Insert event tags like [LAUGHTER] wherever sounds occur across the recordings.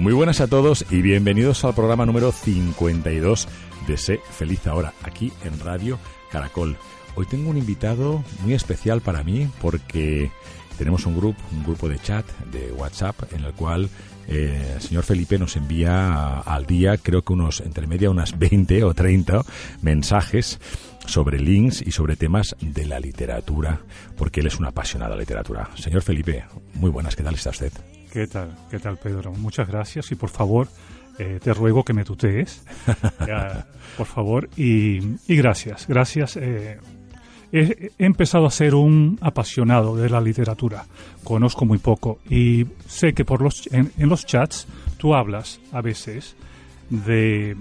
Muy buenas a todos y bienvenidos al programa número 52 de Sé Feliz Ahora, aquí en Radio Caracol. Hoy tengo un invitado muy especial para mí porque tenemos un grupo, un grupo de chat de WhatsApp en el cual eh, el señor Felipe nos envía al día, creo que unos, entre media, unas 20 o 30 mensajes sobre links y sobre temas de la literatura, porque él es un apasionado de la literatura. Señor Felipe, muy buenas, ¿qué tal está usted? ¿Qué tal? ¿Qué tal, Pedro? Muchas gracias y por favor, eh, te ruego que me tutees, [LAUGHS] ya, por favor, y, y gracias, gracias. Eh, he, he, empezado a ser un apasionado de la literatura, conozco muy poco y sé que por los, en, en los chats tú hablas a veces de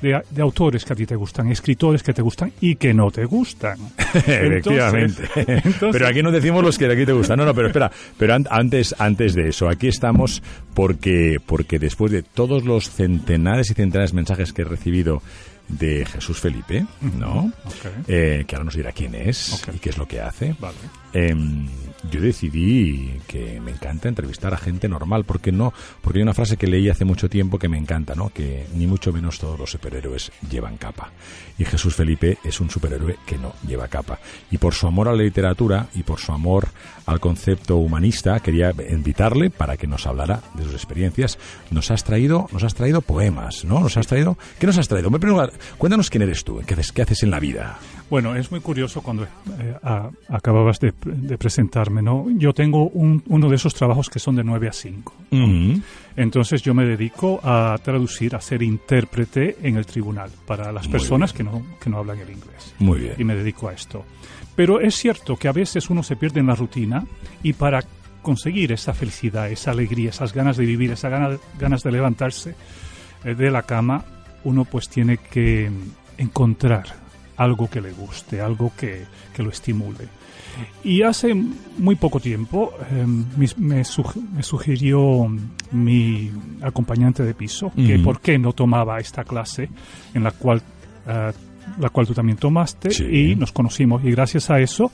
de, de, autores que a ti te gustan, escritores que te gustan y que no te gustan. [LAUGHS] Efectivamente. Entonces, pero aquí no decimos los que aquí te gustan. No, no, pero espera. Pero an antes, antes de eso, aquí estamos porque, porque después de todos los centenares y centenares de mensajes que he recibido de Jesús Felipe, ¿no? Okay. Eh, que ahora nos dirá quién es okay. y qué es lo que hace. Vale. Eh, yo decidí que me encanta entrevistar a gente normal, porque no, porque hay una frase que leí hace mucho tiempo que me encanta, ¿no? Que ni mucho menos todos los superhéroes llevan capa. Y Jesús Felipe es un superhéroe que no lleva capa. Y por su amor a la literatura y por su amor al concepto humanista, quería invitarle para que nos hablara de sus experiencias. Nos has traído, nos has traído poemas, ¿no? Nos has traído, ¿qué nos has traído? Me pregunto, cuéntanos quién eres tú, qué haces, qué haces en la vida. Bueno, es muy curioso cuando eh, a, acababas de, de, presentarme, ¿no? Yo tengo un, uno de esos trabajos que son de 9 a 5. Uh -huh. Entonces yo me dedico a traducir, a ser intérprete en el tribunal para las Muy personas que no, que no hablan el inglés. Muy bien. Y me dedico a esto. Pero es cierto que a veces uno se pierde en la rutina y para conseguir esa felicidad, esa alegría, esas ganas de vivir, esas ganas, ganas de levantarse eh, de la cama, uno pues tiene que encontrar algo que le guste, algo que, que lo estimule. Y hace muy poco tiempo eh, me, me, sugirió mi acompañante de piso que por qué no tomaba esta clase en la cual, uh, la cual tú también tomaste sí. y nos conocimos. Y gracias a eso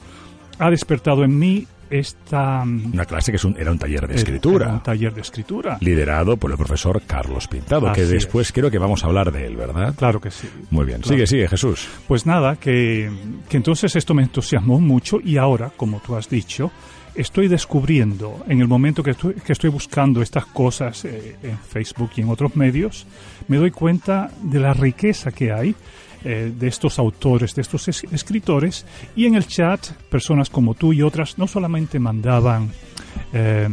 ha despertado en mí esta... Una clase que es un, era un taller de escritura. un taller de escritura. Liderado por el profesor Carlos Pintado, Así que después es. creo que vamos a hablar de él, ¿verdad? Claro que sí. Muy bien. Claro. Sigue, sigue, Jesús. Pues nada, que, que entonces esto me entusiasmó mucho y ahora, como tú has dicho, estoy descubriendo, en el momento que estoy, que estoy buscando estas cosas eh, en Facebook y en otros medios, me doy cuenta de la riqueza que hay eh, de estos autores, de estos es escritores, y en el chat personas como tú y otras no solamente mandaban eh,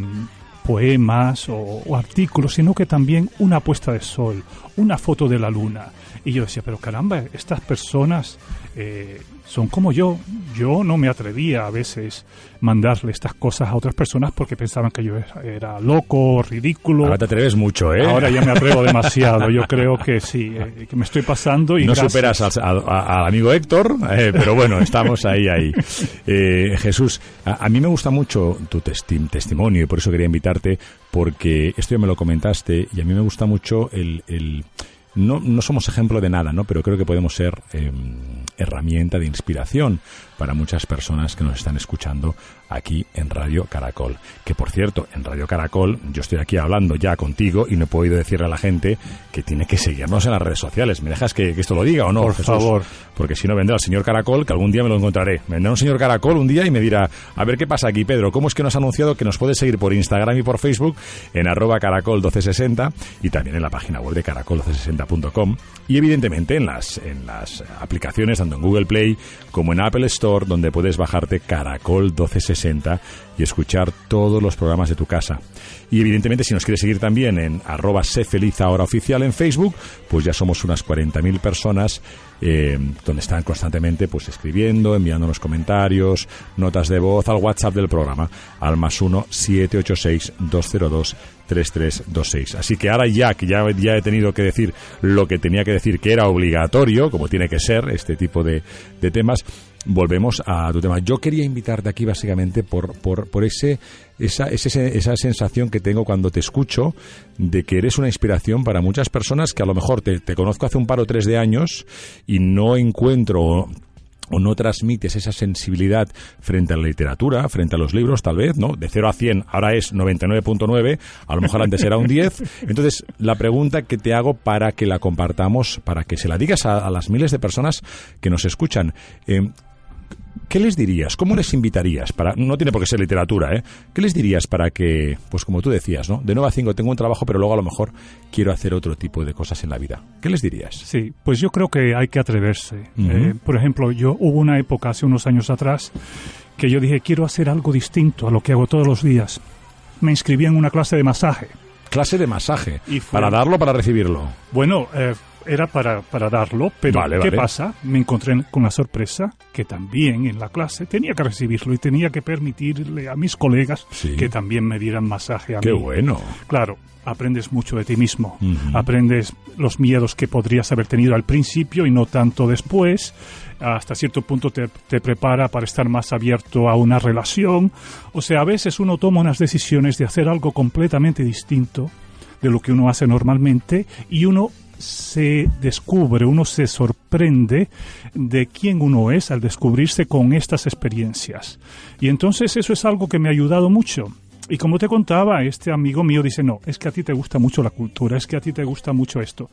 poemas o, o, artículos, sino que también una puesta de sol, una foto de la luna. Y yo decía, pero caramba, estas personas eh, son como yo. Yo no me atrevía a veces mandarle estas cosas a otras personas porque pensaban que yo era, era loco, ridículo. Ahora te atreves mucho, ¿eh? Ahora ya me atrevo [LAUGHS] demasiado. Yo creo que sí, eh, que me estoy pasando. Y no gracias. superas al, al, al, amigo Héctor, eh, pero bueno, estamos ahí, ahí. [LAUGHS] Eh, Jesús, a, a, mí me gusta mucho tu testi testimonio y por eso quería invitarte porque esto ya me lo comentaste y a mí me gusta mucho el, el no, no somos ejemplo de nada, ¿no? Pero creo que podemos ser eh, herramienta de inspiración para muchas personas que nos están escuchando aquí en Radio Caracol. Que por cierto, en Radio Caracol yo estoy aquí hablando ya contigo y no he podido decirle a la gente que tiene que seguirnos en las redes sociales. ¿Me dejas que, esto lo diga o no? Por favor. Porque si no vendrá el señor Caracol, que algún día me lo encontraré. Vendrá un señor Caracol un día y me dirá, a ver qué pasa aquí, Pedro, ¿cómo es que nos ha anunciado que nos puedes seguir por Instagram y por Facebook en arroba caracol 1260 y también en la página web de caracol1260.com y evidentemente en las, en las aplicaciones tanto en Google Play como en Apple Store donde puedes bajarte Caracol 1260 y escuchar todos los programas de tu casa. Y evidentemente si nos quieres seguir también en arroba sé feliz oficial en Facebook, pues ya somos unas 40.000 personas eh, donde están constantemente pues escribiendo, enviándonos comentarios, notas de voz al WhatsApp del programa, al más 1 786 202 3326. Así que ahora ya que ya, ya he tenido que decir lo que tenía que decir que era obligatorio, como tiene que ser este tipo de temas, volvemos a tu tema. Yo quería invitarte aquí básicamente por, por, por ese, esa, ese, esa sensación que tengo cuando te escucho de que eres una inspiración para muchas personas que a lo mejor te, te conozco hace un par o tres de años y no encuentro o no transmites esa sensibilidad frente a la literatura, frente a los libros, tal vez, ¿no? De 0 a 100, ahora es 99.9, a lo mejor antes era un 10. Entonces, la pregunta que te hago para que la compartamos, para que se la digas a, las miles de personas que nos escuchan, eh, ¿qué les dirías? ¿Cómo les invitarías? Para, no tiene por qué ser literatura, ¿eh? ¿Qué les dirías para que, pues como tú decías, ¿no? De 9 a 5 tengo un trabajo, pero luego a lo mejor quiero hacer otro tipo de cosas en la vida. ¿Qué les dirías? Sí, pues yo creo que hay que atreverse. Eh, por ejemplo, yo hubo una época hace unos años atrás que yo dije, quiero hacer algo distinto a lo que hago todos los días. Me inscribí en una clase de masaje. Clase de masaje. ¿Para darlo o para recibirlo? Bueno, eh, era para, para darlo, pero ¿qué pasa? Me encontré con la sorpresa que también en la clase tenía que recibirlo y tenía que permitirle a mis colegas que también me dieran masaje a ¡Qué mí. bueno! Claro, aprendes mucho de ti mismo, aprendes los miedos que podrías haber tenido al principio y no tanto después, hasta cierto punto te, te, prepara para estar más abierto a una relación, o sea, a veces uno toma unas decisiones de hacer algo completamente distinto de lo que uno hace normalmente y uno se descubre, uno se sorprende de quién uno es al descubrirse con estas experiencias. Y entonces eso es algo que me ha ayudado mucho. Y como te contaba, este amigo mío dice, no, es que a ti te gusta mucho la cultura, es que a ti te gusta mucho esto.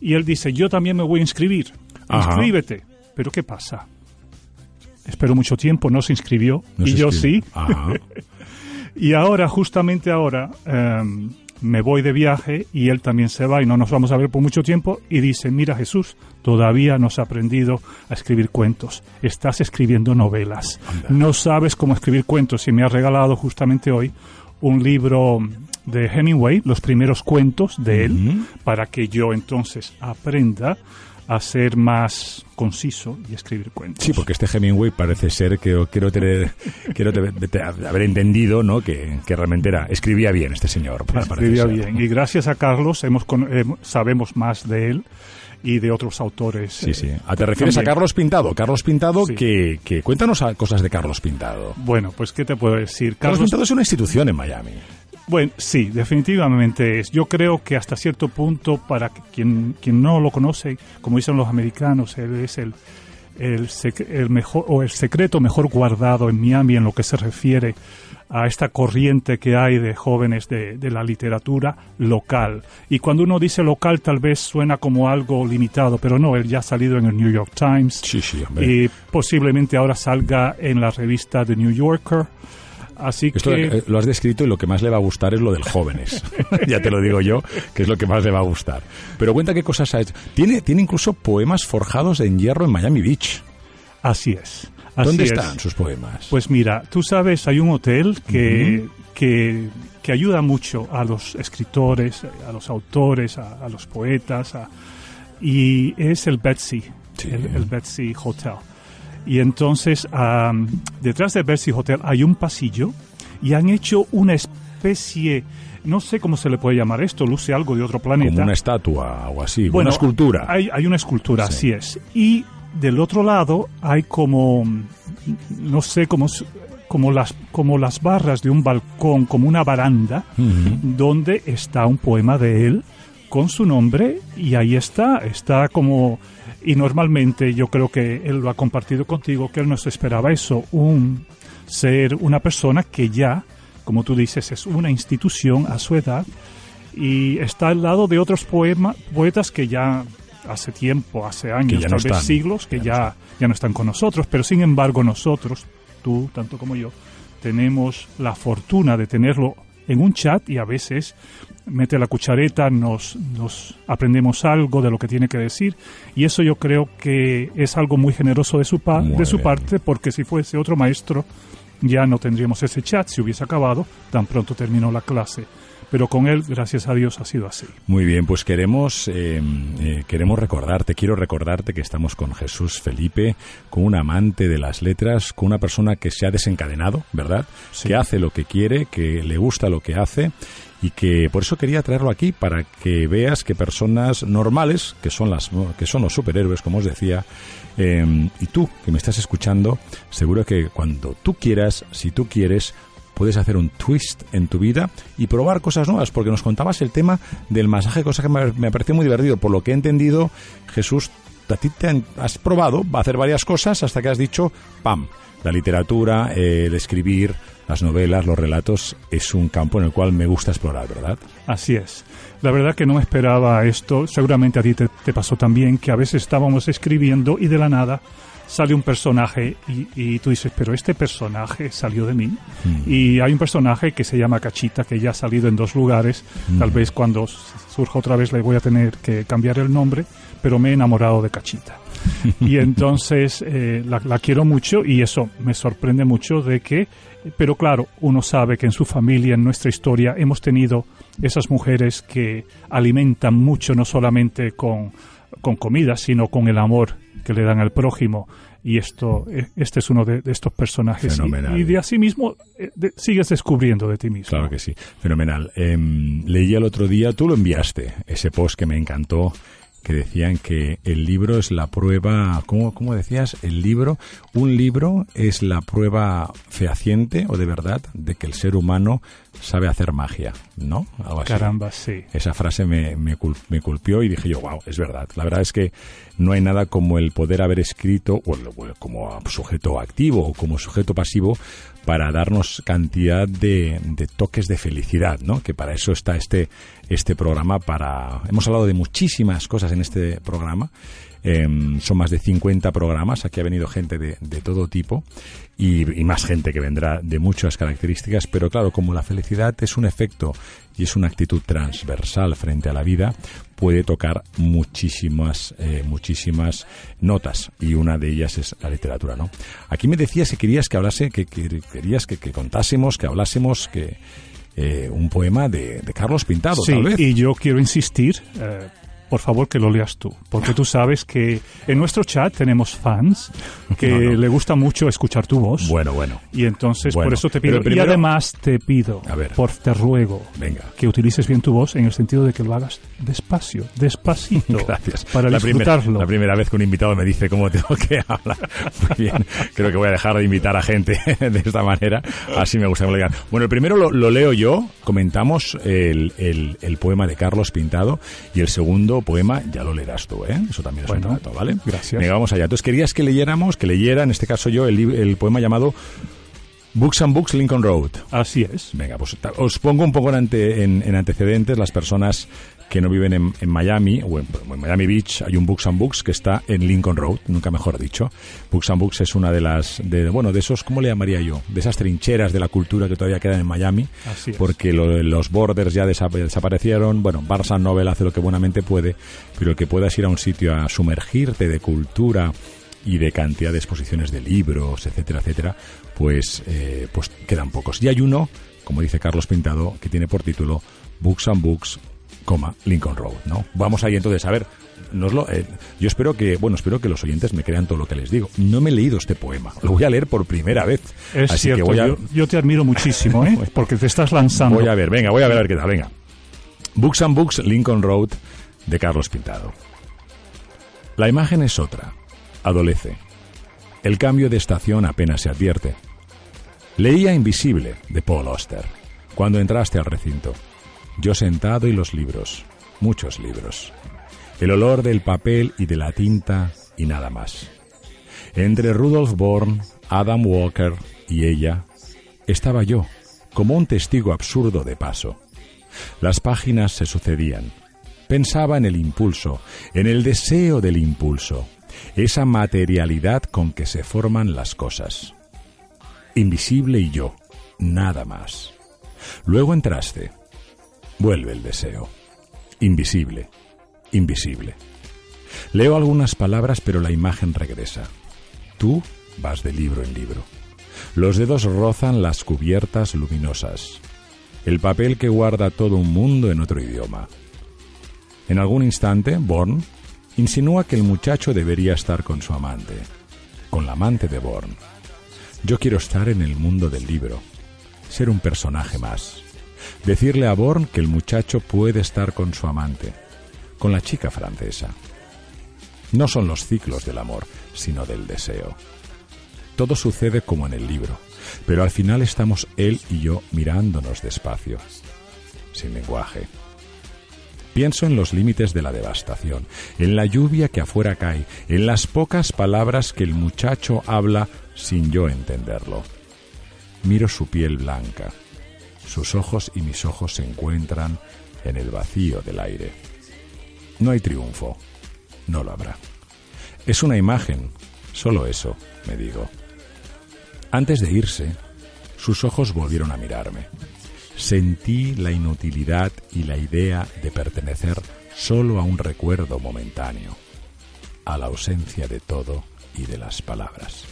Y él dice, yo también me voy a inscribir. Inscríbete. Pero ¿qué pasa? Espero mucho tiempo, no se inscribió. y yo sí. [LAUGHS] y ahora, justamente ahora, em, me voy de viaje y él también se va y no nos vamos a ver por mucho tiempo. Y dice, mira Jesús, todavía no has aprendido a escribir cuentos, estás escribiendo novelas, no sabes cómo escribir cuentos. Y me ha regalado justamente hoy un libro de Hemingway, los primeros cuentos de él, para que yo entonces aprenda a ser más conciso y escribir cuentos. Sí, porque este Hemingway parece ser que quiero tener, [LAUGHS] quiero haber entendido, ¿no? Que, realmente era escribía bien este señor. Escribía bien y gracias a Carlos hemos sabemos más de él y de otros autores. Sí, sí. Ah, ¿Te refieres a Carlos Pintado? Carlos Pintado, que, que, cuéntanos cosas de Carlos Pintado. Bueno, pues ¿qué te puedo decir? Carlos Pintado es una institución en Miami. Bueno, sí, definitivamente es. Yo creo que hasta cierto punto, para quien, quien no lo conoce, como dicen los americanos, él es el, el, el, mejor o el secreto mejor guardado en Miami en lo que se refiere a esta corriente que hay de jóvenes de, de, la literatura local. Y cuando uno dice local tal vez suena como algo limitado, pero no, él ya ha salido en el New York Times sí, sí, y posiblemente ahora salga en la revista The New Yorker. Así Esto que... Eh, lo has descrito y lo que más le va a gustar es lo del jóvenes. [LAUGHS] [LAUGHS] ya te lo digo yo, que es lo que más le va a gustar. Pero cuenta qué cosas ha hecho. Tiene, tiene incluso poemas forjados en hierro en Miami Beach. Así es. ¿Dónde están sus poemas? Pues mira, tú sabes, hay un hotel que, que, que, ayuda mucho a los escritores, a los autores, a, los poetas, y es el Betsy, el Betsy Hotel. Y entonces, detrás del Bercy Hotel hay un pasillo y han hecho una especie, no sé cómo se le puede llamar esto, luce algo de otro planeta. Como una estatua o así, una escultura. Hay, hay una escultura, así es. Y del otro lado hay como, no sé cómo, como las, como las barras de un balcón, como una baranda, donde está un poema de él con su nombre y ahí está, está como... Y normalmente yo creo que él lo ha compartido contigo, que él nos esperaba eso, un ser una persona que ya, como tú dices, es una institución a su edad y está al lado de otros poema, poetas que ya hace tiempo, hace años, tal vez siglos, que ya, ya no están con nosotros, pero sin embargo nosotros, tú tanto como yo, tenemos la fortuna de tenerlo en un chat y a veces mete la cuchareta, nos, nos aprendemos algo de lo que tiene que decir. Y eso yo creo que es algo muy generoso de su, de su parte porque si fuese otro maestro ya no tendríamos ese chat si hubiese acabado tan pronto terminó la clase pero con él, gracias a Dios, ha sido así. Muy bien, pues queremos, eh, eh, queremos recordarte, quiero recordarte que estamos con Jesús Felipe, con un amante de las letras, con una persona que se ha desencadenado, ¿verdad? Que hace lo que quiere, que le gusta lo que hace y que por eso quería traerlo aquí para que veas que personas normales, que son las que son los superhéroes, como os decía, eh, y tú que me estás escuchando, seguro que cuando tú quieras, si tú quieres, puedes hacer un twist en tu vida y probar cosas nuevas, porque nos contabas el tema del masaje, cosa que me, me pareció muy divertido. Por lo que he entendido, Jesús, a ti te has probado a hacer varias cosas hasta que has dicho, ¡pam! La literatura, el escribir, las novelas, los relatos, es un campo en el cual me gusta explorar, ¿verdad? Así es. La verdad que no esperaba esto. Seguramente a ti te, te pasó también que a veces estábamos escribiendo y de la nada sale un personaje y, tú dices, pero este personaje salió de mí. Hmm. Y hay un personaje que se llama Cachita, que ya ha salido en dos lugares. Hmm. Tal vez cuando surja otra vez le voy a tener que cambiar el nombre, pero me he enamorado de Cachita. [LAUGHS] y entonces eh, la, la, quiero mucho y eso me sorprende mucho de que, pero claro, uno sabe que en su familia, en nuestra historia, hemos tenido esas mujeres que alimentan mucho, no solamente con, con comida, sino con el amor que le dan al prójimo. Y esto e, este es uno de, estos personajes. Y, de así mismo eh, sigues descubriendo de ti mismo. Claro que sí. Fenomenal. Em, leí el otro día tú lo enviaste ese post que me encantó que decían que el libro es la prueba, ¿cómo, ¿cómo, decías? El libro, un libro es la prueba fehaciente o de verdad de que el ser humano sabe hacer magia, ¿no? Caramba, sí. Esa frase me, me, me, culpió y dije yo, wow, es verdad. La verdad es que no hay nada como el poder haber escrito, o como sujeto activo o como sujeto pasivo, para darnos cantidad de, de, toques de felicidad, ¿no? Que para eso está este, este programa, para... Hemos hablado de muchísimas cosas en este programa, em, son más de 50 programas, aquí ha venido gente de, de todo tipo y, más gente que vendrá de muchas características, pero claro, como la felicidad es un efecto y es una actitud transversal frente a la vida, puede tocar muchísimas, eh, muchísimas notas y una de ellas es la literatura, ¿no? Aquí me decías que querías que hablase, que, querías que, contásemos, que hablásemos, que eh, un poema de, Carlos Pintado, sí, tal vez. y yo quiero insistir, eh, por favor que lo leas tú, porque tú sabes que en nuestro chat tenemos fans que [LAUGHS] le gusta mucho escuchar tu voz. Bueno, bueno. Y entonces por eso te pido, y además te pido, por te ruego, Venga. que utilices bien tu voz en el sentido de que lo hagas despacio, [LAUGHS] despacito, Gracias. para la disfrutarlo. Primera, la primera vez que un invitado me dice cómo tengo que [LAUGHS] hablar. Muy bien, creo que voy a dejar de invitar a gente de esta manera, así me gusta que Bueno, el primero lo, leo yo, comentamos el, el, el poema de Carlos Pintado y el segundo poema ya lo leerás tú, ¿eh? Eso también es un trato, ¿vale? Gracias. Venga, vamos allá. Entonces querías que leyéramos, que leyera, en este caso yo, el, el poema llamado Books and Books Lincoln Road. Así es. Venga, pues os pongo un poco en, ante, en, antecedentes las personas que no viven en, en Miami o en, Miami Beach. Hay un Books and Books que está en Lincoln Road, nunca mejor dicho. Books and Books es una de las, de, bueno, de esos, ¿cómo le llamaría yo? De esas trincheras de la cultura que todavía quedan en Miami. Así. Porque los borders ya desaparecieron. Bueno, Barça Novel hace lo que buenamente puede, pero que puedas ir a un sitio a sumergirte de cultura y de cantidad de exposiciones de libros, etcétera, etcétera, pues, eh, pues quedan pocos. Y hay uno, como dice Carlos Pintado, que tiene por título Books and Books, coma, Lincoln Road, ¿no? Vamos ahí entonces a ver. Nos lo, eh, yo espero que, bueno, espero que los oyentes me crean todo lo que les digo. No me he leído este poema, lo voy a leer por primera vez. Es cierto, yo, te admiro muchísimo, ¿eh? [LAUGHS] porque te estás lanzando. Voy a ver, venga, voy a ver, a ver qué tal, venga. Books and Books, Lincoln Road, de Carlos Pintado. La imagen es otra adolece. El cambio de estación apenas se advierte. Leía Invisible, de Paul Auster, cuando entraste al recinto. Yo sentado y los libros, muchos libros. El olor del papel y de la tinta y nada más. Entre Rudolf Born, Adam Walker y ella, estaba yo, como un testigo absurdo de paso. Las páginas se sucedían. Pensaba en el impulso, en el deseo del impulso, esa materialidad con que se forman las cosas. Invisible y yo, nada más. Luego entraste. Vuelve el deseo. Invisible, invisible. Leo algunas palabras, pero la imagen regresa. Tú vas de libro en libro. Los dedos rozan las cubiertas luminosas. El papel que guarda todo un mundo en otro idioma. En algún instante, Born insinúa que el muchacho debería estar con su amante, con la amante de Born. Yo quiero estar en el mundo del libro, ser un personaje más. Decirle a Born que el muchacho puede estar con su amante, con la chica francesa. No son los ciclos del amor, sino del deseo. Todo sucede como en el libro, pero al final estamos él y yo mirándonos despacio, sin lenguaje. Pienso en los límites de la devastación, en la lluvia que afuera cae, en las pocas palabras que el muchacho habla sin yo entenderlo. Miro su piel blanca. Sus ojos y mis ojos se encuentran en el vacío del aire. No hay triunfo. No lo habrá. Es una imagen. Solo eso, me digo. Antes de irse, sus ojos volvieron a mirarme sentí la inutilidad y la idea de pertenecer solo a un recuerdo momentáneo, a la ausencia de todo y de las palabras.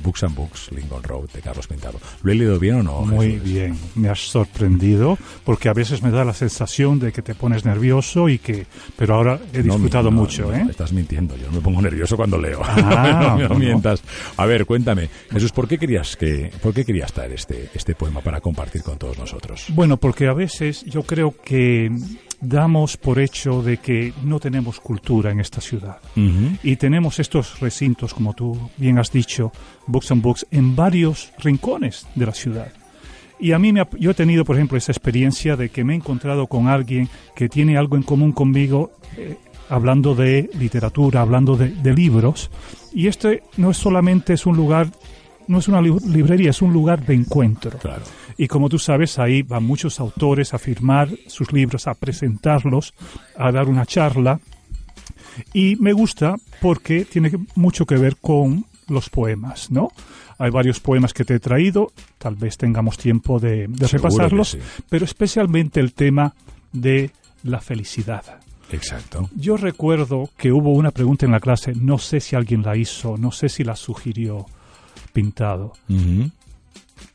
Books and Books, Lincoln Road, de Carlos Pintado. ¿Lo he leído bien o no? Muy bien, me has sorprendido, porque a veces me da la sensación de que te pones nervioso y que... Pero ahora he disfrutado mucho, ¿eh? Estás mintiendo, yo no me pongo nervioso cuando leo. Ah, [LAUGHS] no, mientas. A ver, cuéntame, Jesús, ¿por qué querías, que, por qué querías traer este, este poema para compartir con todos nosotros? Bueno, porque a veces yo creo que damos por hecho de que no tenemos cultura en esta ciudad. Y tenemos estos recintos, como tú bien has dicho, Books and Books, en varios rincones de la ciudad. Y a mí me yo he tenido, por ejemplo, esa experiencia de que me he encontrado con alguien que tiene algo en común conmigo, eh, hablando de literatura, hablando de, de, libros. Y este no es solamente es un lugar, no es una librería, es un lugar de encuentro. Claro. Y como tú sabes, ahí van muchos autores a firmar sus libros, a presentarlos, a dar una charla. Y me gusta porque tiene mucho que ver con los poemas, ¿no? Hay varios poemas que te he traído, tal vez tengamos tiempo de, repasarlos, pero especialmente el tema de la felicidad. Exacto. Yo recuerdo que hubo una pregunta en la clase, no sé si alguien la hizo, no sé si la sugirió Pintado,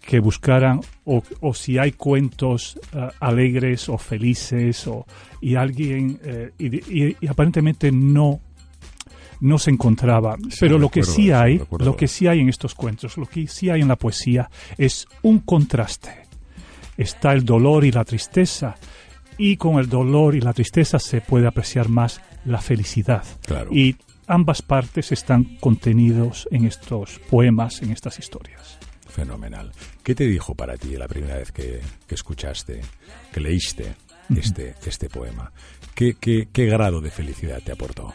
que buscaran o, si hay cuentos eh, alegres o felices o, y alguien eh, y, aparentemente no no se encontraba. Pero lo que sí hay lo que sí hay en estos cuentos lo que sí hay en la poesía es un contraste. Está el dolor y la tristeza y con el dolor y la tristeza se puede apreciar más la felicidad. Y ambas partes están contenidos en estos poemas en estas historias Fenomenal. ¿Qué te dijo para ti la primera vez que, escuchaste, que leíste este, este poema? ¿Qué, ¿Qué, grado de felicidad te aportó?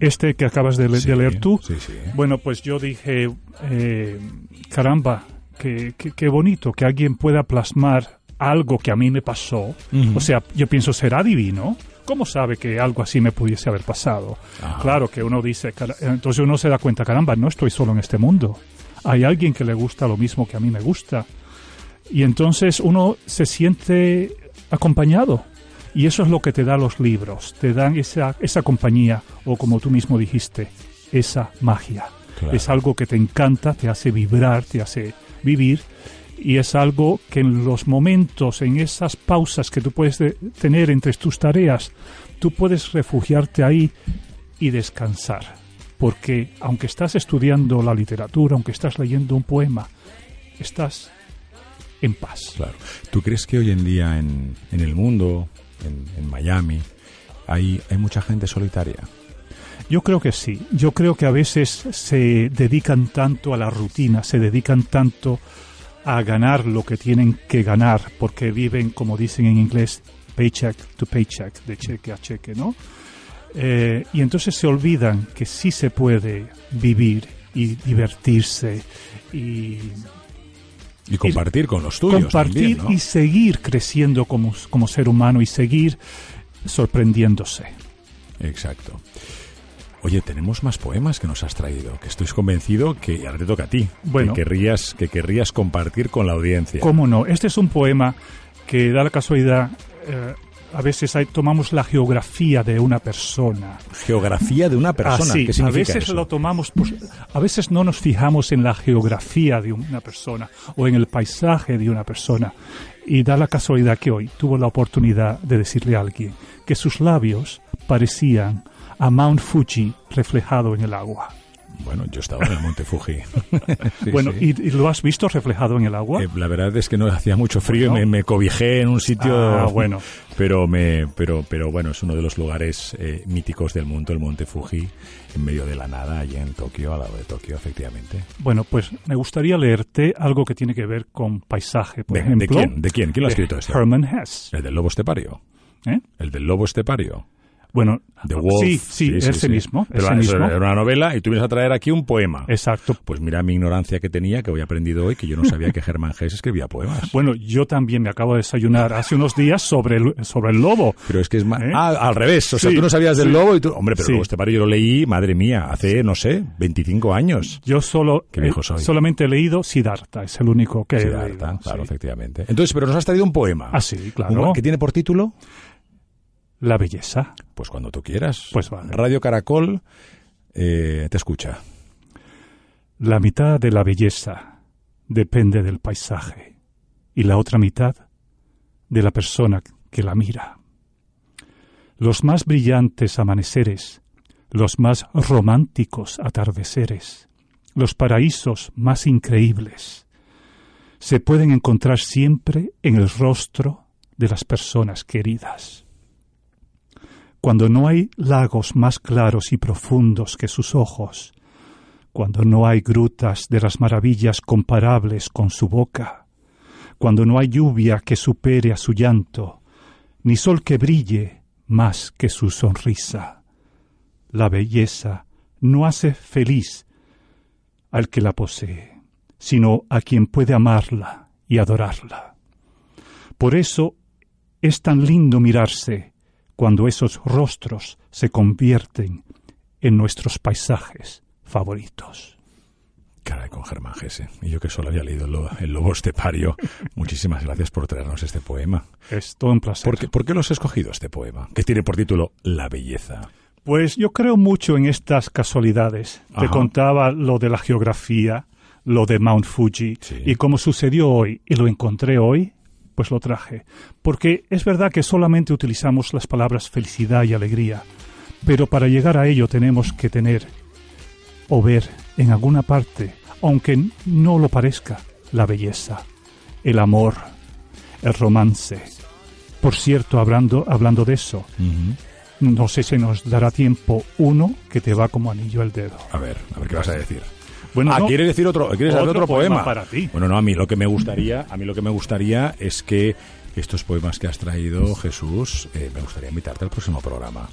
Este que acabas de, leer tú. Bueno, pues yo dije, eh, caramba, qué, qué, bonito que alguien pueda plasmar algo que a mí me pasó. O sea, yo pienso, será divino. ¿Cómo sabe que algo así me pudiese haber pasado? Claro que uno dice, entonces uno se da cuenta, caramba, no estoy solo en este mundo hay alguien que le gusta lo mismo que a mí me gusta. Y entonces uno se siente acompañado. Y eso es lo que te da los libros, te dan esa, esa compañía, o como tú mismo dijiste, esa magia. Es algo que te encanta, te hace vibrar, te hace vivir, y es algo que en los momentos, en esas pausas que tú puedes tener entre tus tareas, tú puedes refugiarte ahí y descansar porque aunque estás estudiando la literatura, aunque estás leyendo un poema, estás en paz. Claro. ¿Tú crees que hoy en día en, el mundo, en, Miami, hay, hay mucha gente solitaria? Yo creo que sí. Yo creo que a veces se dedican tanto a la rutina, se dedican tanto a ganar lo que tienen que ganar, porque viven, como dicen en inglés, paycheck to paycheck, de cheque a cheque, ¿no? Eh, y entonces se olvidan que sí se puede vivir y divertirse y y compartir con los tuyos. Compartir también, ¿no? y seguir creciendo como, como ser humano y seguir sorprendiéndose. Exacto. Oye, tenemos más poemas que nos has traído, que estoy convencido que ahora te toca a ti, Bueno. que querrías que querrías compartir con la audiencia. ¿Cómo no? Este es un poema que da la casualidad, eh, a veces hay- tomamos la geografía de una persona. Geografía de una persona. Ah, sí, ¿Qué a veces eso? lo tomamos, por- a veces no nos fijamos en la geografía de una persona o en el paisaje de una persona. Y da la casualidad que hoy tuvo la oportunidad de decirle a alguien que sus labios parecían a Mount Fuji reflejado en el agua. Bueno, yo estaba en el Monte Fuji. [LAUGHS] Sí, bueno, sí. ¿y, y lo has visto reflejado en el agua? Eh, la verdad es que no hacía mucho frío y me, me cobijé en un sitio. Ah, bueno. [LAUGHS] Pero, me, pero, pero bueno, es uno de los lugares eh, míticos del mundo, el Monte Fuji, en medio de la nada, allí en Tokio, al lado de Tokio, efectivamente. Bueno, pues me gustaría leerte algo que tiene que ver con paisaje, por ¿De, quién? ¿De quién? ¿Quién lo ha escrito esto? Herman. El del lobo estepario. ¿eh? El del lobo estepario. Bueno, The Wolf. sí, sí, ese sí. mismo. Pero ese mismo. era una novela y tú vienes a traer aquí un poema. Exacto. Pues mira mi ignorancia que tenía, que hoy he aprendido hoy, que yo no sabía que Germán Gess escribía poemas. [LAUGHS] Bueno, yo también me acabo de desayunar hace unos días sobre el, sobre el lobo. Pero es que es más... ¿Eh? Ah, al revés. O sea, tú no sabías del lobo y tú... Hombre, pero luego este paro yo lo leí, madre mía, hace, no sé, 25 años. Yo solo Qué viejo eh, soy. solamente he leído Siddhartha, es el único que he Siddhartha, leído. claro, efectivamente. Entonces, pero nos has traído un poema. Ah, sí, claro. ¿Qué tiene por título? La belleza. Pues cuando tú quieras. Pues vale. Radio Caracol eh, te escucha. La mitad de la belleza depende del paisaje y la otra mitad de la persona que la mira. Los más brillantes amaneceres, los más románticos atardeceres, los paraísos más increíbles, se pueden encontrar siempre en el rostro de las personas queridas. Cuando no hay lagos más claros y profundos que sus ojos, cuando no hay grutas de las maravillas comparables con su boca, cuando no hay lluvia que supere a su llanto, ni sol que brille más que su sonrisa. La belleza no hace feliz al que la posee, sino a quien puede amarla y adorarla. Por eso es tan lindo mirarse cuando esos rostros se convierten en nuestros paisajes favoritos. Caray, con Germán Gese. Y yo que solo había leído el lobo, estepario. Muchísimas gracias por traernos este poema. Es todo un placer. ¿Por qué, por qué los has escogido este poema? Que tiene por título La belleza. Pues yo creo mucho en estas casualidades. Te Ajá. contaba lo de la geografía, lo de Mount Fuji, Sí. y como sucedió hoy y lo encontré hoy, pues lo traje. Porque es verdad que solamente utilizamos las palabras felicidad y alegría, pero para llegar a ello tenemos que tener o ver en alguna parte, aunque no lo parezca, la belleza, el amor, el romance. Por cierto, hablando, hablando de eso, no sé si nos dará tiempo uno que te va como anillo al dedo. A ver, a ver qué vas a decir. Bueno, ah, no, ¿quieres decir otro, quieres otro otro poema? poema para ti. Bueno, no, a mí lo que me gustaría, a mí lo que me gustaría es que estos poemas que has traído, Jesús, eh, me gustaría invitarte al próximo programa.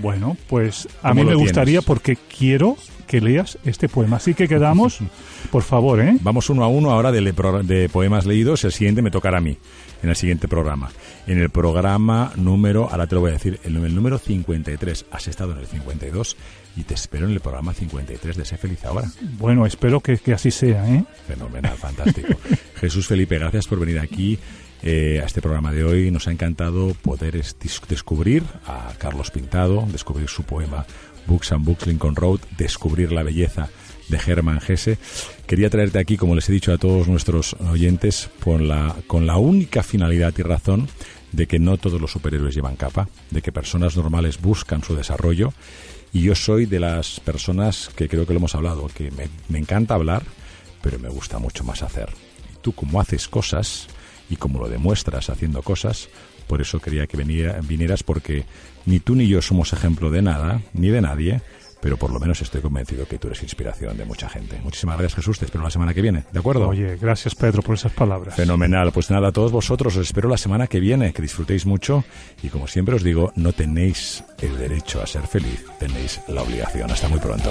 Bueno, pues a ¿Cómo mí me gustaría tienes? porque quiero que leas este poema. Así que quedamos, [LAUGHS] por favor, ¿eh? Vamos uno a uno ahora de, de poemas leídos. El siguiente me tocará a mí, en el siguiente programa. En el programa número, ahora te lo voy a decir, el, el número 53. Has estado en el 52 y te espero en el programa 53 de Sé Feliz Ahora. Bueno, espero que, que así sea, ¿eh? Fenomenal, fantástico. [LAUGHS] Jesús Felipe, gracias por venir aquí eh, a este programa de hoy. Nos ha encantado poder descubrir a Carlos Pintado, descubrir su poema Books and Books Lincoln Road, descubrir la belleza de Germán Gese. Quería traerte aquí, como les he dicho a todos nuestros oyentes, con la, con la única finalidad y razón de que no todos los superhéroes llevan capa, de que personas normales buscan su desarrollo. Y yo soy de las personas que creo que lo hemos hablado, que me, me encanta hablar, pero me gusta mucho más hacer. Y tú como haces cosas y como lo demuestras haciendo cosas, por eso quería que vinieras porque ni tú ni yo somos ejemplo de nada, ni de nadie, pero por lo menos estoy convencido que tú eres inspiración de mucha gente. Muchísimas gracias, Jesús. Te espero la semana que viene, ¿de acuerdo? Oye, gracias, Pedro, por esas palabras. Fenomenal. Pues nada, a todos vosotros os espero la semana que viene, que disfrutéis mucho y como siempre os digo, no tenéis el derecho a ser feliz, tenéis la obligación. Hasta muy pronto.